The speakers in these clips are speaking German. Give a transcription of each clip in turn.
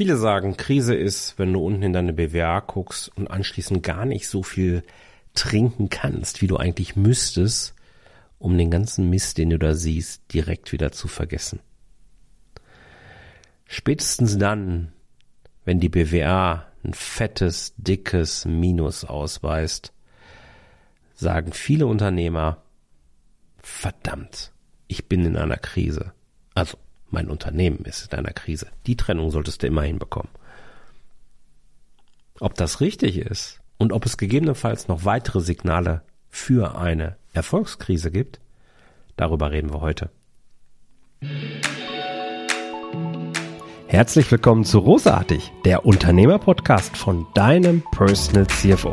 Viele sagen, Krise ist, wenn du unten in deine BWA guckst und anschließend gar nicht so viel trinken kannst, wie du eigentlich müsstest, um den ganzen Mist, den du da siehst, direkt wieder zu vergessen. Spätestens dann, wenn die BWA ein fettes, dickes Minus ausweist, sagen viele Unternehmer, verdammt, ich bin in einer Krise. Also, mein Unternehmen ist in einer Krise. Die Trennung solltest du immer hinbekommen. Ob das richtig ist und ob es gegebenenfalls noch weitere Signale für eine Erfolgskrise gibt, darüber reden wir heute. Herzlich willkommen zu Rosartig, der Unternehmerpodcast von deinem Personal CFO.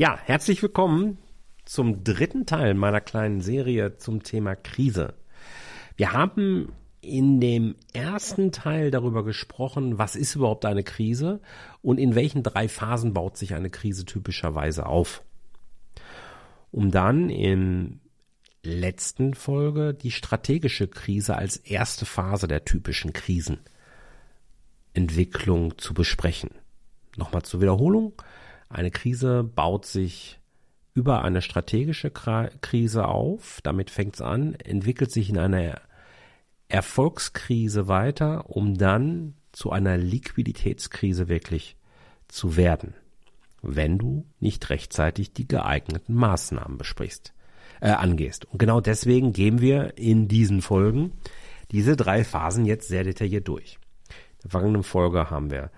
Ja, herzlich willkommen zum dritten Teil meiner kleinen Serie zum Thema Krise. Wir haben in dem ersten Teil darüber gesprochen, was ist überhaupt eine Krise und in welchen drei Phasen baut sich eine Krise typischerweise auf. Um dann in letzten Folge die strategische Krise als erste Phase der typischen Krisen Entwicklung zu besprechen. Nochmal zur Wiederholung. Eine Krise baut sich über eine strategische Krise auf. Damit fängt es an, entwickelt sich in eine Erfolgskrise weiter, um dann zu einer Liquiditätskrise wirklich zu werden, wenn du nicht rechtzeitig die geeigneten Maßnahmen besprichst, äh, angehst. Und genau deswegen gehen wir in diesen Folgen diese drei Phasen jetzt sehr detailliert durch der vergangenen Folge haben wir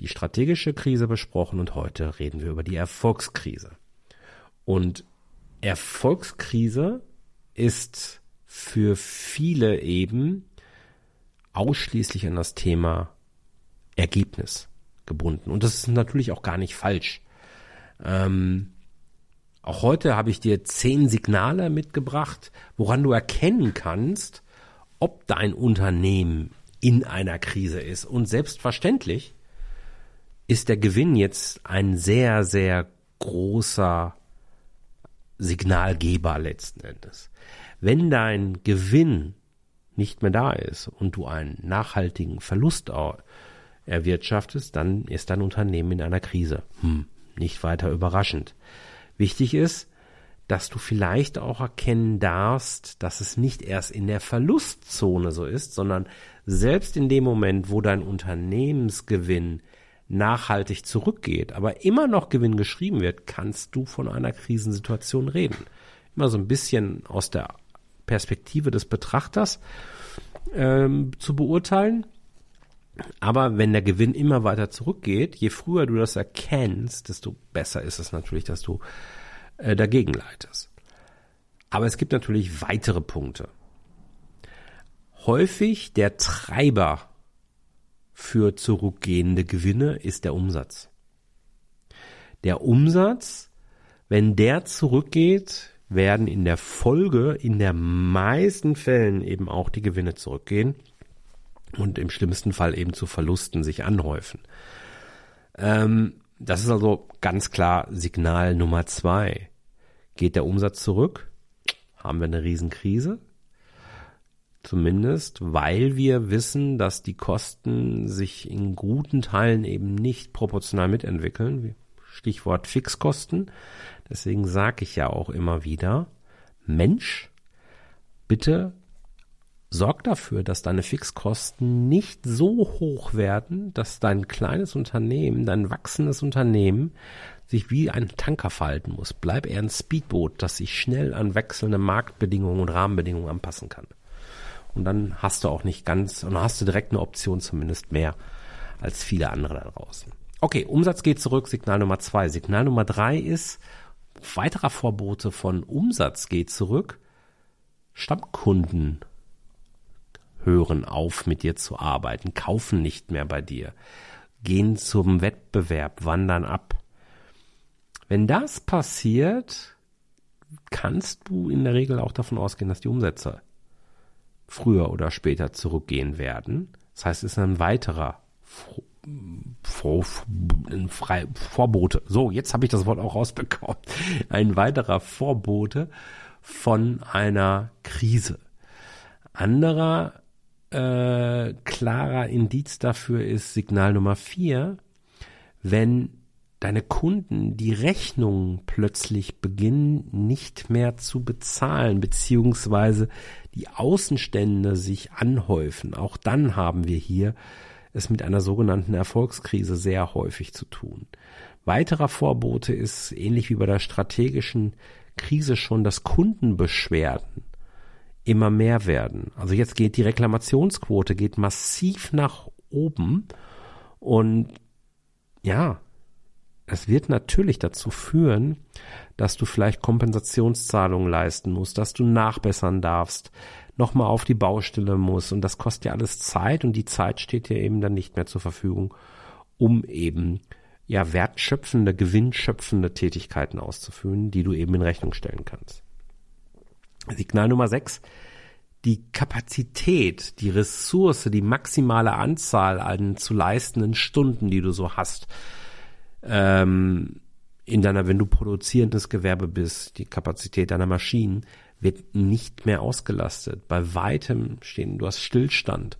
die strategische Krise besprochen und heute reden wir über die Erfolgskrise. Und Erfolgskrise ist für viele eben ausschließlich an das Thema Ergebnis gebunden. Und das ist natürlich auch gar nicht falsch. Ähm, auch heute habe ich dir zehn Signale mitgebracht, woran du erkennen kannst, ob dein Unternehmen in einer Krise ist. Und selbstverständlich ist der Gewinn jetzt ein sehr, sehr großer Signalgeber letzten Endes. Wenn dein Gewinn nicht mehr da ist und du einen nachhaltigen Verlust erwirtschaftest, dann ist dein Unternehmen in einer Krise. Hm, nicht weiter überraschend. Wichtig ist, dass du vielleicht auch erkennen darfst, dass es nicht erst in der Verlustzone so ist, sondern selbst in dem Moment, wo dein Unternehmensgewinn nachhaltig zurückgeht, aber immer noch Gewinn geschrieben wird, kannst du von einer Krisensituation reden. Immer so ein bisschen aus der Perspektive des Betrachters ähm, zu beurteilen. Aber wenn der Gewinn immer weiter zurückgeht, je früher du das erkennst, desto besser ist es natürlich, dass du äh, dagegen leitest. Aber es gibt natürlich weitere Punkte häufig der Treiber für zurückgehende Gewinne ist der Umsatz. Der Umsatz, wenn der zurückgeht, werden in der Folge in der meisten Fällen eben auch die Gewinne zurückgehen und im schlimmsten Fall eben zu Verlusten sich anhäufen. Ähm, das ist also ganz klar Signal Nummer zwei. Geht der Umsatz zurück, haben wir eine Riesenkrise. Zumindest, weil wir wissen, dass die Kosten sich in guten Teilen eben nicht proportional mitentwickeln. Stichwort Fixkosten. Deswegen sage ich ja auch immer wieder, Mensch, bitte sorg dafür, dass deine Fixkosten nicht so hoch werden, dass dein kleines Unternehmen, dein wachsendes Unternehmen sich wie ein Tanker verhalten muss. Bleib eher ein Speedboot, das sich schnell an wechselnde Marktbedingungen und Rahmenbedingungen anpassen kann. Und dann hast du auch nicht ganz, und dann hast du direkt eine Option zumindest mehr als viele andere da draußen. Okay, Umsatz geht zurück, Signal Nummer zwei. Signal Nummer drei ist, weiterer Vorbote von Umsatz geht zurück. Stammkunden hören auf, mit dir zu arbeiten, kaufen nicht mehr bei dir. gehen zum Wettbewerb, wandern ab. Wenn das passiert, kannst du in der Regel auch davon ausgehen, dass die Umsätze früher oder später zurückgehen werden. Das heißt, es ist ein weiterer Vorbote. So, jetzt habe ich das Wort auch rausbekommen. Ein weiterer Vorbote von einer Krise. Anderer äh, klarer Indiz dafür ist Signal Nummer vier, wenn deine Kunden die Rechnungen plötzlich beginnen nicht mehr zu bezahlen, beziehungsweise die Außenstände sich anhäufen. Auch dann haben wir hier es mit einer sogenannten Erfolgskrise sehr häufig zu tun. Weiterer Vorbote ist ähnlich wie bei der strategischen Krise schon das Kundenbeschwerden immer mehr werden. Also jetzt geht die Reklamationsquote geht massiv nach oben und ja, es wird natürlich dazu führen, dass du vielleicht Kompensationszahlungen leisten musst, dass du nachbessern darfst, nochmal auf die Baustelle musst und das kostet ja alles Zeit und die Zeit steht dir eben dann nicht mehr zur Verfügung, um eben ja wertschöpfende, gewinnschöpfende Tätigkeiten auszuführen, die du eben in Rechnung stellen kannst. Signal Nummer 6. Die Kapazität, die Ressource, die maximale Anzahl an zu leistenden Stunden, die du so hast, ähm, in deiner, wenn du produzierendes Gewerbe bist, die Kapazität deiner Maschinen wird nicht mehr ausgelastet. Bei weitem stehen, du hast Stillstand.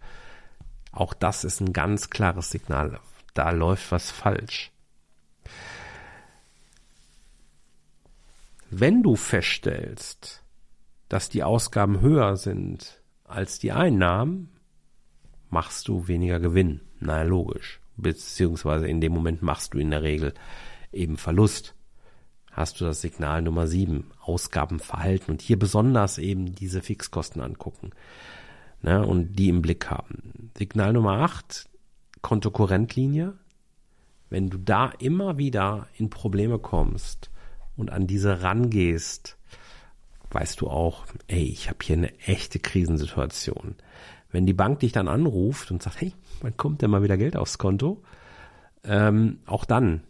Auch das ist ein ganz klares Signal. Da läuft was falsch. Wenn du feststellst, dass die Ausgaben höher sind als die Einnahmen, machst du weniger Gewinn. Na logisch. Beziehungsweise in dem Moment machst du in der Regel eben Verlust. Hast du das Signal Nummer 7, Ausgabenverhalten und hier besonders eben diese Fixkosten angucken ne, und die im Blick haben. Signal Nummer 8, Kontokorrentlinie. Wenn du da immer wieder in Probleme kommst und an diese rangehst, weißt du auch, ey, ich habe hier eine echte Krisensituation. Wenn die Bank dich dann anruft und sagt, hey, wann kommt denn mal wieder Geld aufs Konto? Ähm, auch dann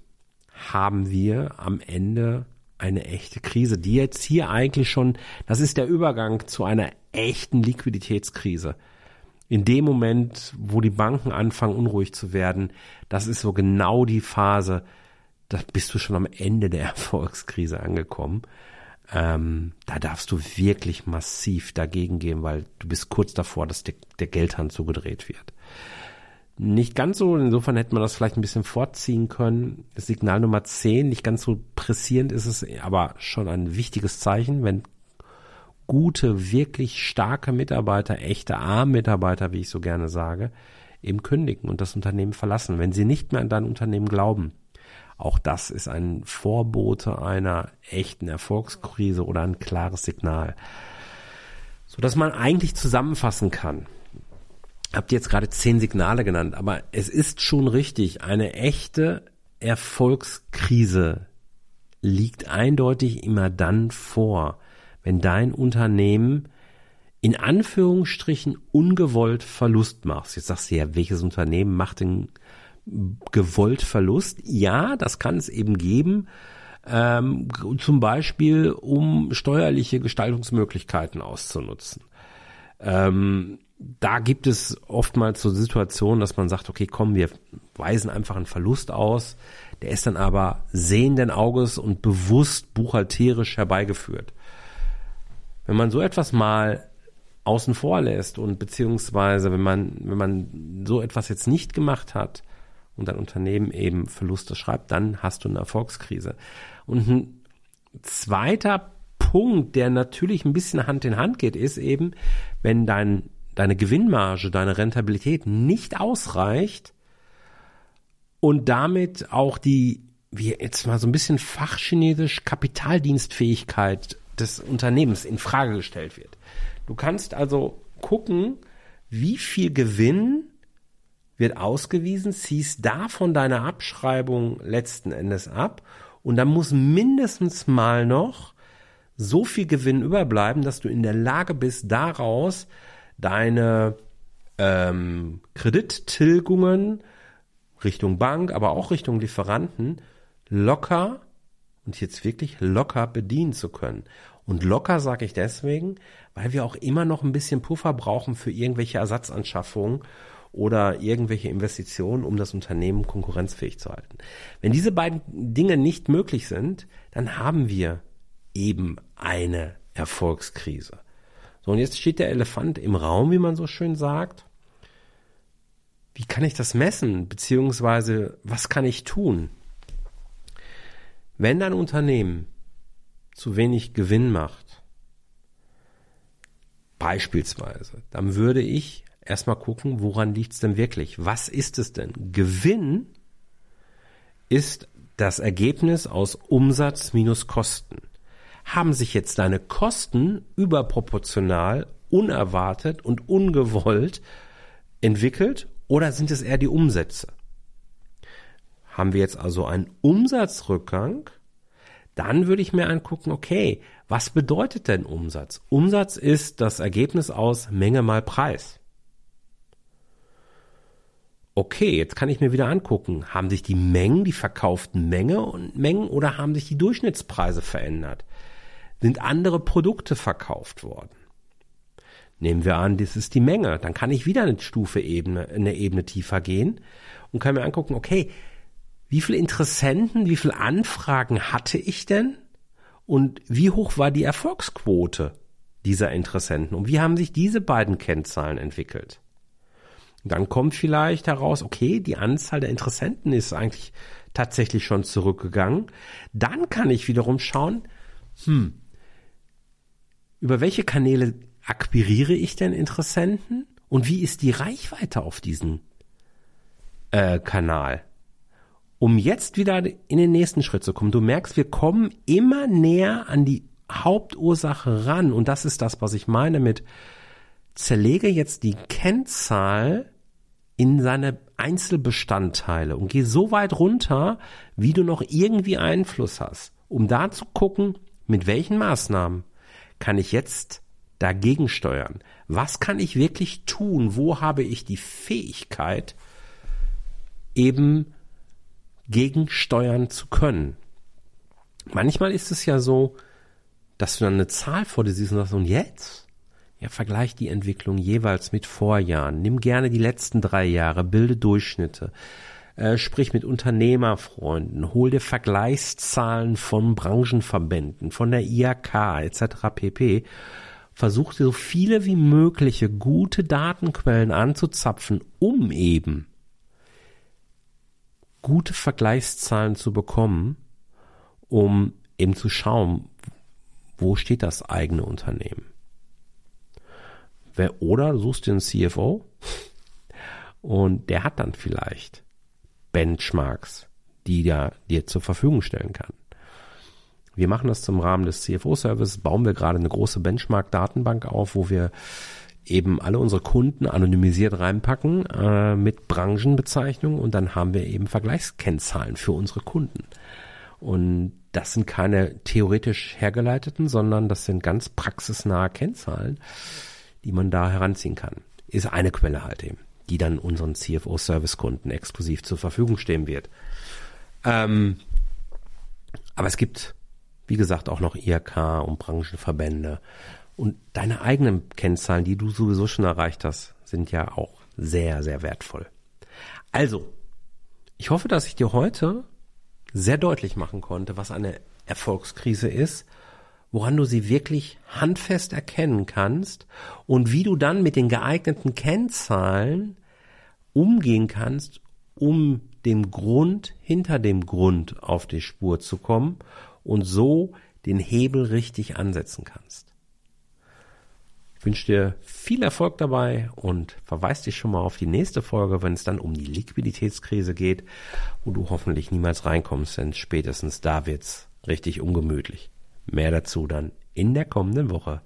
haben wir am Ende eine echte Krise, die jetzt hier eigentlich schon, das ist der Übergang zu einer echten Liquiditätskrise. In dem Moment, wo die Banken anfangen unruhig zu werden, das ist so genau die Phase, da bist du schon am Ende der Erfolgskrise angekommen ähm, da darfst du wirklich massiv dagegen gehen, weil du bist kurz davor, dass der, der Geldhand zugedreht wird. Nicht ganz so, insofern hätte man das vielleicht ein bisschen vorziehen können. Signal Nummer 10, nicht ganz so pressierend ist es, aber schon ein wichtiges Zeichen, wenn gute, wirklich starke Mitarbeiter, echte A-Mitarbeiter, wie ich so gerne sage, eben kündigen und das Unternehmen verlassen, wenn sie nicht mehr an dein Unternehmen glauben. Auch das ist ein Vorbote einer echten Erfolgskrise oder ein klares Signal. So dass man eigentlich zusammenfassen kann. Habt ihr jetzt gerade zehn Signale genannt, aber es ist schon richtig, eine echte Erfolgskrise liegt eindeutig immer dann vor, wenn dein Unternehmen in Anführungsstrichen ungewollt Verlust macht. Jetzt sagst du ja, welches Unternehmen macht denn gewollt Verlust. Ja, das kann es eben geben. Ähm, zum Beispiel, um steuerliche Gestaltungsmöglichkeiten auszunutzen. Ähm, da gibt es oftmals so Situationen, dass man sagt, okay, komm, wir weisen einfach einen Verlust aus. Der ist dann aber sehenden Auges und bewusst buchhalterisch herbeigeführt. Wenn man so etwas mal außen vor lässt und beziehungsweise wenn man, wenn man so etwas jetzt nicht gemacht hat, und dein Unternehmen eben Verluste schreibt, dann hast du eine Erfolgskrise. Und ein zweiter Punkt, der natürlich ein bisschen Hand in Hand geht, ist eben, wenn dein, deine Gewinnmarge, deine Rentabilität nicht ausreicht und damit auch die, wie jetzt mal so ein bisschen fachchinesisch, Kapitaldienstfähigkeit des Unternehmens in Frage gestellt wird. Du kannst also gucken, wie viel Gewinn wird ausgewiesen, ziehst davon deine Abschreibung letzten Endes ab und dann muss mindestens mal noch so viel Gewinn überbleiben, dass du in der Lage bist, daraus deine ähm, Kredittilgungen Richtung Bank, aber auch Richtung Lieferanten locker und jetzt wirklich locker bedienen zu können. Und locker sage ich deswegen, weil wir auch immer noch ein bisschen Puffer brauchen für irgendwelche Ersatzanschaffungen oder irgendwelche Investitionen, um das Unternehmen konkurrenzfähig zu halten. Wenn diese beiden Dinge nicht möglich sind, dann haben wir eben eine Erfolgskrise. So, und jetzt steht der Elefant im Raum, wie man so schön sagt. Wie kann ich das messen? Beziehungsweise, was kann ich tun? Wenn dein Unternehmen zu wenig Gewinn macht, beispielsweise, dann würde ich erstmal gucken, woran liegt es denn wirklich? Was ist es denn? Gewinn ist das Ergebnis aus Umsatz minus Kosten. Haben sich jetzt deine Kosten überproportional, unerwartet und ungewollt entwickelt oder sind es eher die Umsätze? Haben wir jetzt also einen Umsatzrückgang, dann würde ich mir angucken, okay, was bedeutet denn Umsatz? Umsatz ist das Ergebnis aus Menge mal Preis okay, jetzt kann ich mir wieder angucken, haben sich die Mengen, die verkauften Menge und Mengen oder haben sich die Durchschnittspreise verändert? Sind andere Produkte verkauft worden? Nehmen wir an, das ist die Menge, dann kann ich wieder eine Stufe Ebene, eine Ebene tiefer gehen und kann mir angucken, okay, wie viele Interessenten, wie viele Anfragen hatte ich denn? Und wie hoch war die Erfolgsquote dieser Interessenten? Und wie haben sich diese beiden Kennzahlen entwickelt? Dann kommt vielleicht heraus, okay, die Anzahl der Interessenten ist eigentlich tatsächlich schon zurückgegangen. Dann kann ich wiederum schauen, hm, über welche Kanäle akquiriere ich denn Interessenten und wie ist die Reichweite auf diesen äh, Kanal? Um jetzt wieder in den nächsten Schritt zu kommen. Du merkst, wir kommen immer näher an die Hauptursache ran und das ist das, was ich meine mit zerlege jetzt die Kennzahl in seine Einzelbestandteile und geh so weit runter, wie du noch irgendwie Einfluss hast, um da zu gucken, mit welchen Maßnahmen kann ich jetzt dagegen steuern? Was kann ich wirklich tun? Wo habe ich die Fähigkeit, eben gegensteuern zu können? Manchmal ist es ja so, dass du dann eine Zahl vor dir siehst und sagst, und jetzt? Ja, vergleich die Entwicklung jeweils mit Vorjahren. Nimm gerne die letzten drei Jahre, bilde Durchschnitte. Äh, sprich mit Unternehmerfreunden, hol dir Vergleichszahlen von Branchenverbänden, von der IAK etc. pp. Versuch dir so viele wie mögliche gute Datenquellen anzuzapfen, um eben gute Vergleichszahlen zu bekommen, um eben zu schauen, wo steht das eigene Unternehmen. Oder suchst dir einen CFO und der hat dann vielleicht Benchmarks, die der dir zur Verfügung stellen kann. Wir machen das zum Rahmen des CFO-Services, bauen wir gerade eine große Benchmark-Datenbank auf, wo wir eben alle unsere Kunden anonymisiert reinpacken äh, mit Branchenbezeichnungen und dann haben wir eben Vergleichskennzahlen für unsere Kunden. Und das sind keine theoretisch hergeleiteten, sondern das sind ganz praxisnahe Kennzahlen, die man da heranziehen kann. Ist eine Quelle halt eben, die dann unseren CFO-Service-Kunden exklusiv zur Verfügung stehen wird. Ähm, aber es gibt, wie gesagt, auch noch IRK und Branchenverbände. Und deine eigenen Kennzahlen, die du sowieso schon erreicht hast, sind ja auch sehr, sehr wertvoll. Also, ich hoffe, dass ich dir heute sehr deutlich machen konnte, was eine Erfolgskrise ist woran du sie wirklich handfest erkennen kannst und wie du dann mit den geeigneten Kennzahlen umgehen kannst, um dem Grund hinter dem Grund auf die Spur zu kommen und so den Hebel richtig ansetzen kannst. Ich wünsche dir viel Erfolg dabei und verweise dich schon mal auf die nächste Folge, wenn es dann um die Liquiditätskrise geht, wo du hoffentlich niemals reinkommst, denn spätestens da wird's richtig ungemütlich. Mehr dazu dann in der kommenden Woche.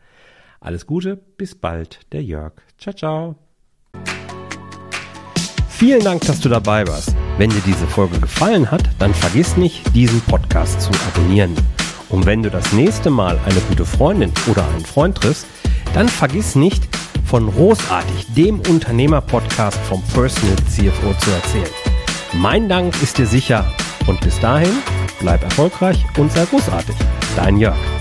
Alles Gute, bis bald, der Jörg. Ciao, ciao. Vielen Dank, dass du dabei warst. Wenn dir diese Folge gefallen hat, dann vergiss nicht, diesen Podcast zu abonnieren. Und wenn du das nächste Mal eine gute Freundin oder einen Freund triffst, dann vergiss nicht, von Großartig, dem Unternehmer-Podcast vom Personal CFO zu erzählen. Mein Dank ist dir sicher. Und bis dahin, bleib erfolgreich und sei großartig. Dein Jörg.